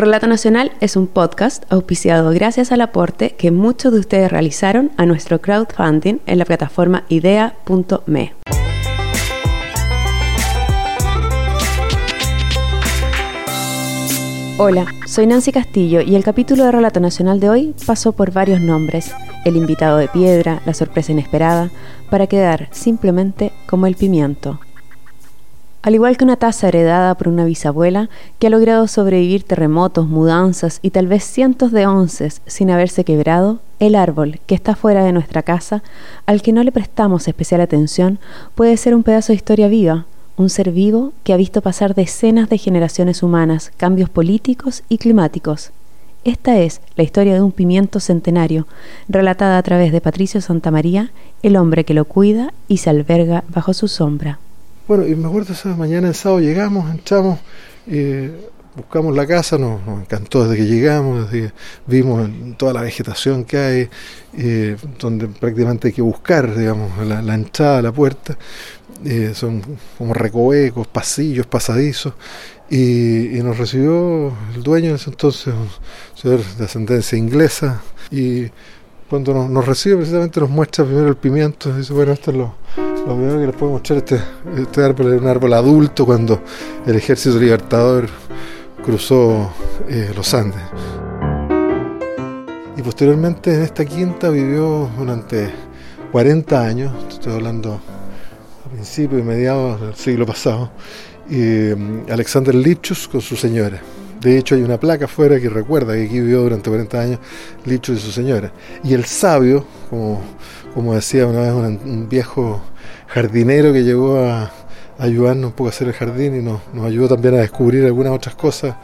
Relato Nacional es un podcast auspiciado gracias al aporte que muchos de ustedes realizaron a nuestro crowdfunding en la plataforma idea.me. Hola, soy Nancy Castillo y el capítulo de Relato Nacional de hoy pasó por varios nombres, el invitado de piedra, la sorpresa inesperada, para quedar simplemente como el pimiento. Al igual que una taza heredada por una bisabuela que ha logrado sobrevivir terremotos, mudanzas y tal vez cientos de onces sin haberse quebrado, el árbol que está fuera de nuestra casa, al que no le prestamos especial atención, puede ser un pedazo de historia viva, un ser vivo que ha visto pasar decenas de generaciones humanas, cambios políticos y climáticos. Esta es la historia de un pimiento centenario, relatada a través de Patricio Santamaría, el hombre que lo cuida y se alberga bajo su sombra. Bueno, y me acuerdo esa mañana en sábado llegamos, entramos, buscamos la casa, nos, encantó desde que llegamos, vimos toda la vegetación que hay, donde prácticamente hay que buscar, digamos, la, entrada, la puerta. Son como recovecos, pasillos, pasadizos, y, nos recibió el dueño en ese entonces, un señor de ascendencia inglesa, y cuando nos, recibe precisamente nos muestra primero el pimiento, dice, bueno, esto es lo lo primero que les puedo mostrar este, este árbol es un árbol adulto cuando el ejército libertador cruzó eh, los Andes. Y posteriormente en esta quinta vivió durante 40 años, estoy hablando a principios y mediados del siglo pasado, mm, Alexander Lichus con su señora. De hecho, hay una placa afuera que recuerda que aquí vivió durante 40 años Lichus y su señora. Y el sabio, como, como decía una vez un viejo jardinero que llegó a, ayudarnos un poco a hacer el jardín y nos, ayudó también a descubrir algunas otras cosas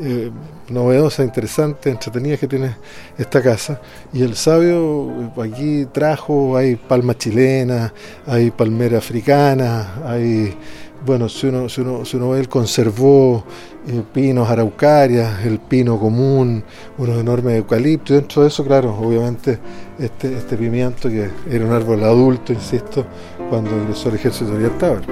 eh, novedosas, interesantes, entretenidas que tiene esta casa. Y el sabio eh, aquí trajo, hay palma chilena, hay palmera africana, hay, bueno, si uno, si uno, si uno ve, él conservó eh, pinos araucarias, el pino común, unos enormes eucaliptos, dentro de eso, claro, obviamente este, este pimiento que era un árbol adulto, insisto, cuando ingresó al ejército libertador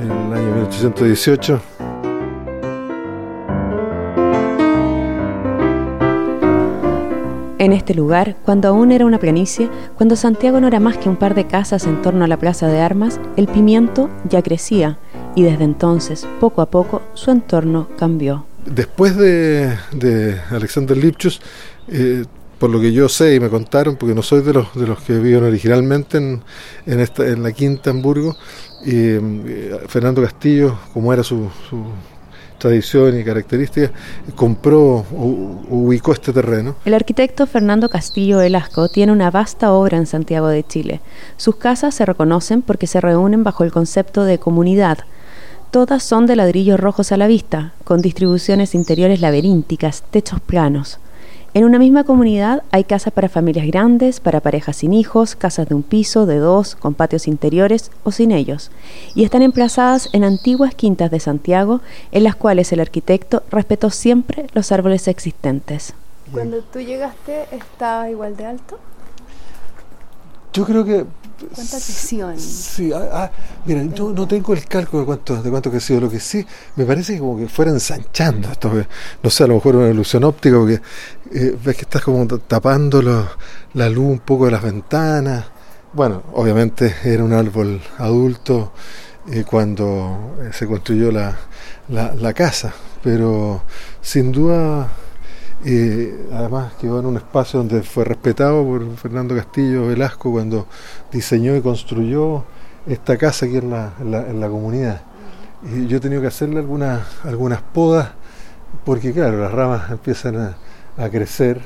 en el año 1818. En este lugar, cuando aún era una planicie, cuando Santiago no era más que un par de casas en torno a la plaza de armas, el pimiento ya crecía y desde entonces, poco a poco, su entorno cambió. Después de, Alexander Lipchus, eh, por lo que yo sé y me contaron, porque no soy de los, de los que viven originalmente en, en, esta, en la Quinta Hamburgo, y, eh, Fernando Castillo, como era su, tradición y característica, compró o ubicó este terreno. El arquitecto Fernando Castillo Velasco tiene una vasta obra en Santiago de Chile. Sus casas se reconocen porque se reúnen bajo el concepto de comunidad. Todas son de ladrillos rojos a la vista, con distribuciones interiores laberínticas, techos planos. En una misma comunidad hay casas para familias grandes, para parejas sin hijos, casas de un piso, de dos, con patios interiores o sin ellos, y están emplazadas en antiguas quintas de Santiago, en las cuales el arquitecto respetó siempre los árboles existentes. Cuando tú llegaste, ¿estaba igual de alto? Yo creo que ¿Cuánta presión? Sí, ah, ah, mira, yo no tengo el cálculo de cuánto, de cuánto ha crecido. Lo que sí, me parece que como que fuera ensanchando esto. No sé, a lo mejor una ilusión óptica, porque eh, ves que estás como tapando la luz un poco de las ventanas. Bueno, obviamente era un árbol adulto eh, cuando eh, se construyó la, la, la casa, pero sin duda y además quedó en un espacio donde fue respetado por Fernando Castillo Velasco cuando diseñó y construyó esta casa aquí en la, en la, comunidad. Y yo he tenido que hacerle algunas, algunas podas porque claro, las ramas empiezan a, a crecer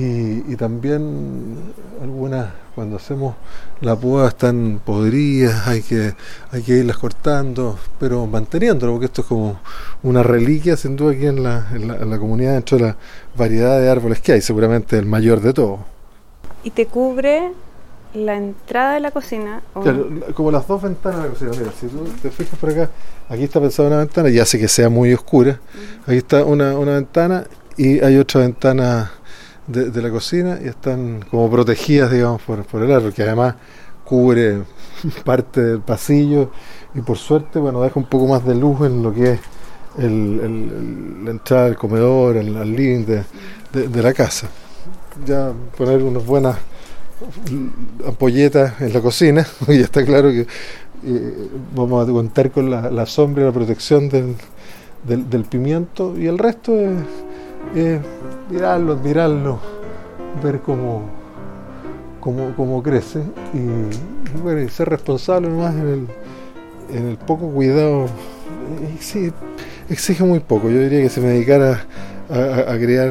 y, también algunas, cuando hacemos la poda están podridas, hay que, hay que irlas cortando, pero manteniéndolo, porque esto es como una reliquia sin duda aquí en la, en la, comunidad dentro de la variedad de árboles que hay, seguramente el mayor de todos. ¿Y te cubre la entrada de la cocina? como las dos ventanas de la cocina. Mira, si tú te fijas por acá, aquí está pensada una ventana, y hace que sea muy oscura. Aquí está una, una ventana y hay otra ventana de, la cocina y están como protegidas, digamos, por, por el árbol, que además cubre parte del pasillo y por suerte, bueno, deja un poco más de luz en lo que es la entrada del comedor, al, living de, la casa. Ya poner unas buenas ampolletas en la cocina, y está claro que eh, vamos a contar con la, sombra y la protección del, pimiento y el resto es, mirarlo, admirarlo, ver cómo, cómo, crece y, bueno, ser responsable nomás en el, en el poco cuidado. Sí, exige muy poco. Yo diría que si me dedicara a, criar,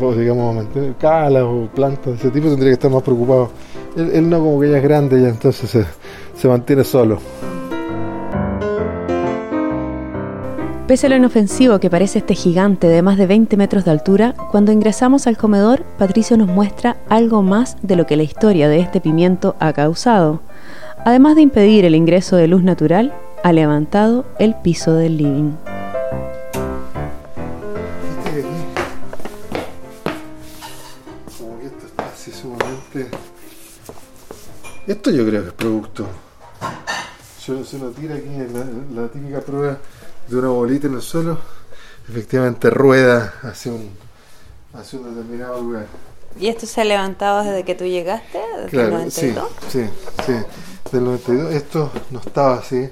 o digamos, a mantener calas o plantas de ese tipo, tendría que estar más preocupado. Él, no como que ya es grande, ya entonces se, se mantiene solo. Pese a lo inofensivo que parece este gigante de más de 20 metros de altura, cuando ingresamos al comedor, Patricio nos muestra algo más de lo que la historia de este pimiento ha causado. Además de impedir el ingreso de luz natural, ha levantado el piso del living. Esto yo creo que es producto. Se, lo tira aquí la, típica prueba de una bolita en el suelo. Efectivamente rueda hacia un, hacia un determinado lugar. ¿Y esto se ha levantado desde que tú llegaste? ¿Desde el 92? Sí, sí, Del 92. Esto no estaba así.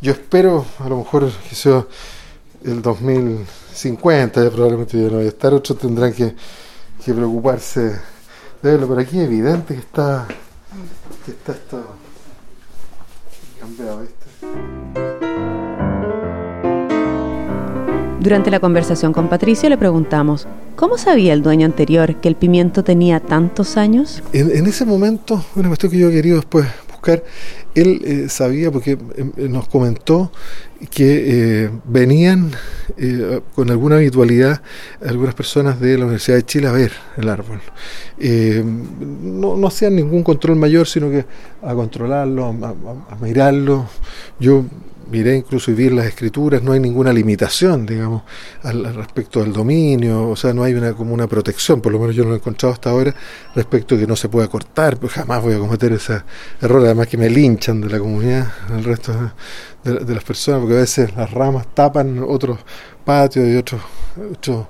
Yo espero, a lo mejor, que sea el 2050, ya probablemente yo no voy a estar. Otros tendrán que, que preocuparse de verlo. Pero aquí es evidente que está está esto cambiado, Durante la conversación con Patricio le preguntamos, ¿cómo sabía el dueño anterior que el pimiento tenía tantos años? En, ese momento, una cuestión que yo he querido después buscar, él eh, sabía porque eh, nos comentó que eh, venían eh, con alguna habitualidad algunas personas de la Universidad de Chile a ver el árbol. Eh, no, no, hacían ningún control mayor, sino que a controlarlo, a, a mirarlo. Yo miré vi las escrituras, no hay ninguna limitación, digamos, al, respecto del dominio, o sea, no hay una como una protección, por lo menos yo no lo he encontrado hasta ahora, respecto a que no se pueda cortar, pues jamás voy a cometer ese error, además que me linchan de la comunidad, el resto de, las personas, porque a veces las ramas tapan otros patios y otros, otros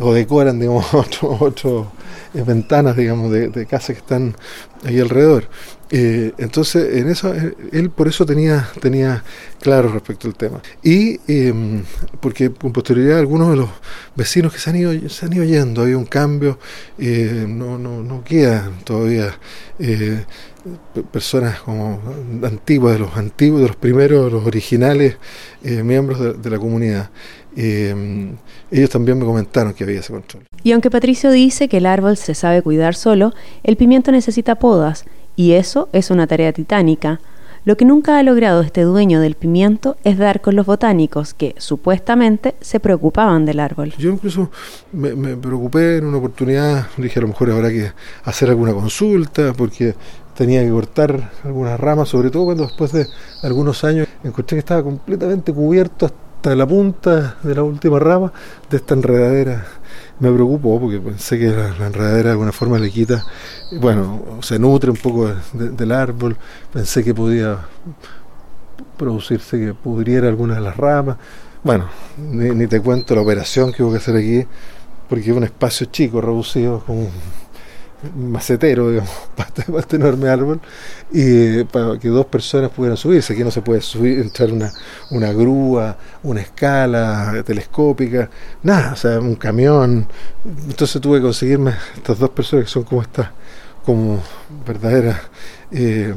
o decoran, digamos, otros otro, eh, ventanas, digamos, de, de casas que están ahí alrededor. Eh, entonces, en eso, eh, él por eso tenía, tenía claro respecto al tema. Y em, porque con posterioridad algunos de los vecinos que se han ido, se han ido yendo, había un cambio, eh, no, no, no quedan todavía personas como antiguas, de los antiguos, de los primeros, los originales miembros de, de, la comunidad. Em, ellos también me comentaron que había ese control. Y aunque Patricio dice que el árbol se sabe cuidar solo, el pimiento necesita podas y eso es una tarea titánica. Lo que nunca ha logrado este dueño del pimiento es dar con los botánicos que supuestamente se preocupaban del árbol. Yo incluso me, preocupé en una oportunidad, dije a lo mejor habrá que hacer alguna consulta porque tenía que cortar algunas ramas, sobre todo cuando después de algunos años encontré que estaba completamente cubierto hasta la punta de la última rama de esta enredadera me preocupó porque pensé que la, enredadera de alguna forma le quita, bueno, se nutre un poco del árbol, pensé que podía producirse que pudriera algunas de las ramas. Bueno, ni, te cuento la operación que hubo que hacer aquí, porque es un espacio chico, reducido, como macetero, digamos, para este enorme árbol, y para que dos personas pudieran subirse. Aquí no se puede subir, entrar una, una grúa, una escala telescópica, nada, o sea, un camión. Entonces tuve que conseguirme estas dos personas que son como estas, como verdaderas, eh,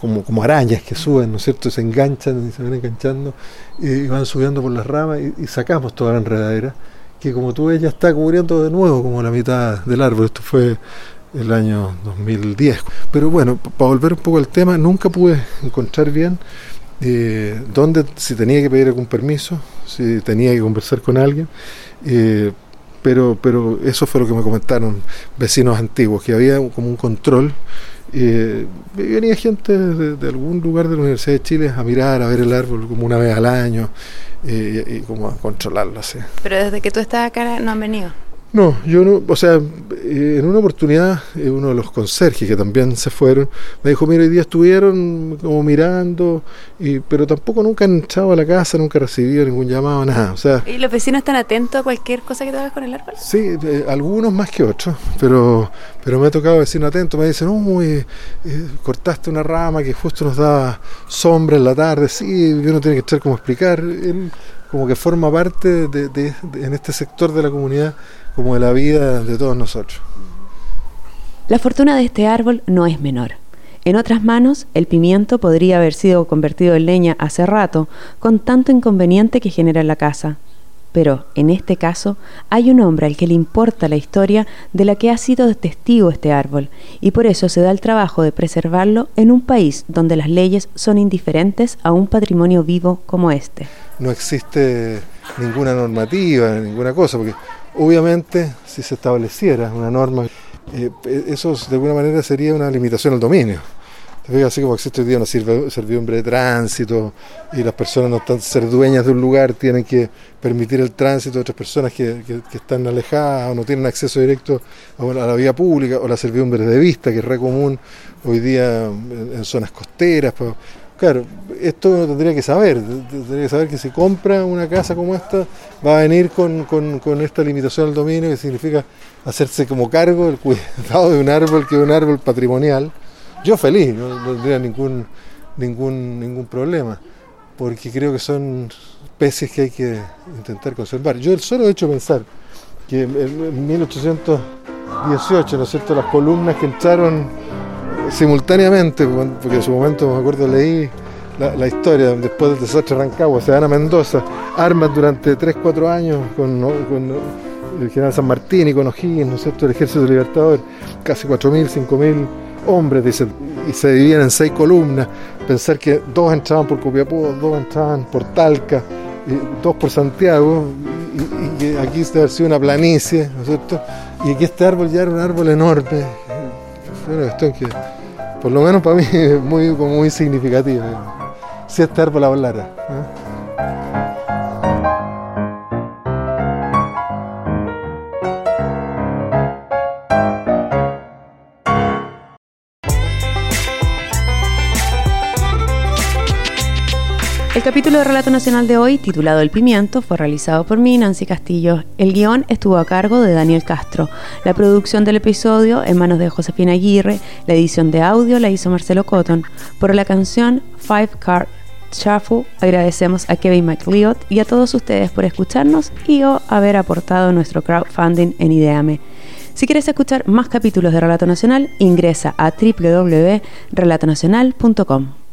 como, como arañas que suben, ¿no es cierto? Se enganchan y se van enganchando y van subiendo por las ramas y sacamos toda la enredadera que como tú ves ya está cubriendo de nuevo como la mitad del árbol. Esto fue el año 2010. Pero bueno, para volver un poco al tema, nunca pude encontrar bien eh, dónde, si tenía que pedir algún permiso, si tenía que conversar con alguien. Eh, pero, pero eso fue lo que me comentaron vecinos antiguos, que había como un control. Eh, venía gente de, algún lugar de la Universidad de Chile a mirar, a ver el árbol como una vez al año y, como a controlarlo así. Pero desde que tú estás acá no han venido. No, yo no, o sea, eh, en una oportunidad eh, uno de los conserjes que también se fueron me dijo, mira, hoy día estuvieron como mirando, y, pero tampoco nunca han entrado a la casa, nunca han recibido ningún llamado, nada. O sea, ¿Y los vecinos están atentos a cualquier cosa que te hagas con el árbol? Sí, eh, algunos más que otros, pero, pero me ha tocado vecinos atentos, me dicen, uy, cortaste una rama que justo nos da sombra en la tarde, sí, uno tiene que estar como explicar, como que forma parte de, en este sector de la comunidad como de la vida de todos nosotros. La fortuna de este árbol no es menor. En otras manos, el pimiento podría haber sido convertido en leña hace rato, con tanto inconveniente que genera en la casa. Pero, en este caso, hay un hombre al que le importa la historia de la que ha sido testigo este árbol, y por eso se da el trabajo de preservarlo en un país donde las leyes son indiferentes a un patrimonio vivo como este. No existe ninguna normativa, ninguna cosa, porque Obviamente, si se estableciera una norma, eh, eso de alguna manera sería una limitación al dominio. Así como existe hoy día una servidumbre de tránsito y las personas no están ser dueñas de un lugar, tienen que permitir el tránsito de otras personas que, están alejadas o no tienen acceso directo a la vía pública, o la servidumbre de vista, que es re común hoy día en, zonas costeras. Claro, esto uno tendría que saber, tendría que saber que si compra una casa como esta va a venir con, esta limitación al dominio que significa hacerse como cargo del cuidado de un árbol que es un árbol patrimonial. Yo feliz, no, tendría ningún, ningún, ningún problema, porque creo que son especies que hay que intentar conservar. Yo el solo hecho pensar que en 1818, ¿no es cierto?, las columnas que entraron simultáneamente, porque en su momento me acuerdo leí la, historia, después del desastre de Rancagua, se van a Mendoza, armas durante 3-4 años con, el general San Martín y con O'Higgins, ¿no es cierto?, el ejército libertador, casi 4.000, 5.000 hombres, dicen, y se dividían en seis columnas, pensar que dos entraban por Copiapó, dos entraban por Talca, y dos por Santiago, y, que aquí debe haber sido una planicie, ¿no es cierto?, y que este árbol ya era un árbol enorme, una cuestión que por lo menos para mí es muy, muy significativa. Si este árbol hablara. ¿eh? El capítulo de Relato Nacional de hoy, titulado El Pimiento, fue realizado por mí, Nancy Castillo. El guion estuvo a cargo de Daniel Castro. La producción del episodio en manos de Josefina Aguirre. La edición de audio la hizo Marcelo Cotton. Por la canción Five Card Shuffle agradecemos a Kevin McLeod y a todos ustedes por escucharnos y o haber aportado nuestro crowdfunding en Ideame. Si quieres escuchar más capítulos de Relato Nacional, ingresa a www.relatonacional.com.